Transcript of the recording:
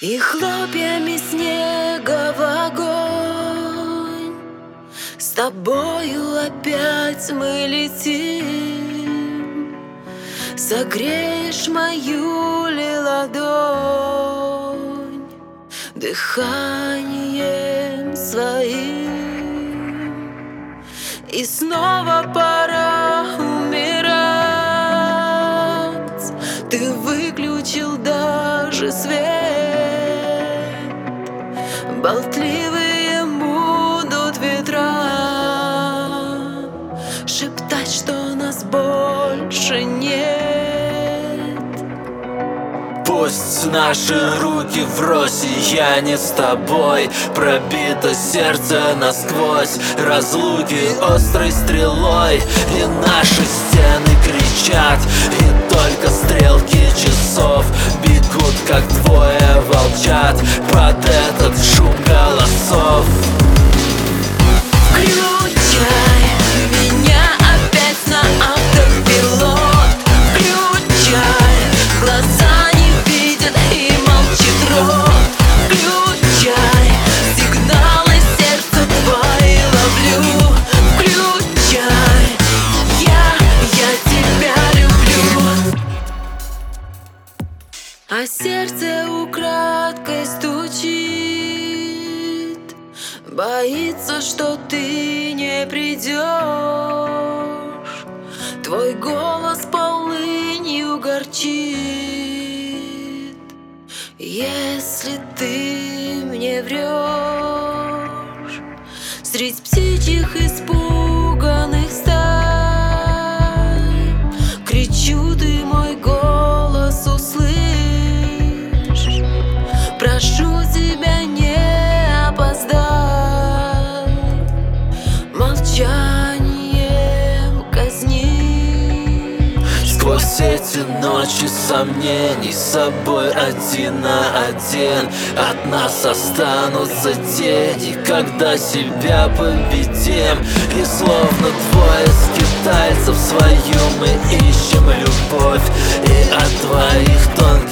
И хлопьями снега в огонь. С тобою опять мы летим. Согреешь мою ли ладонь Дыханием своим. И снова пора умирать. Ты выключил даже свет Болтливые будут ветра. Шептать, что нас больше нет. Пусть наши руки и я не с тобой. Пробито сердце насквозь Разлуки острой стрелой. И наши стены кричат И только стрелки часов Бегут, как двое волчат. Под Боится, что ты не придешь. Твой голос полынью горчит. Если ты мне врешь Средь птичьих испуганных стай. Кричу, ты мой голос услышь. Прошу Сквозь эти ночи сомнений С собой один на один. От нас останутся тени Когда себя победим. И словно двое скитальцев Свою мы ищем любовь. И от твоих тонких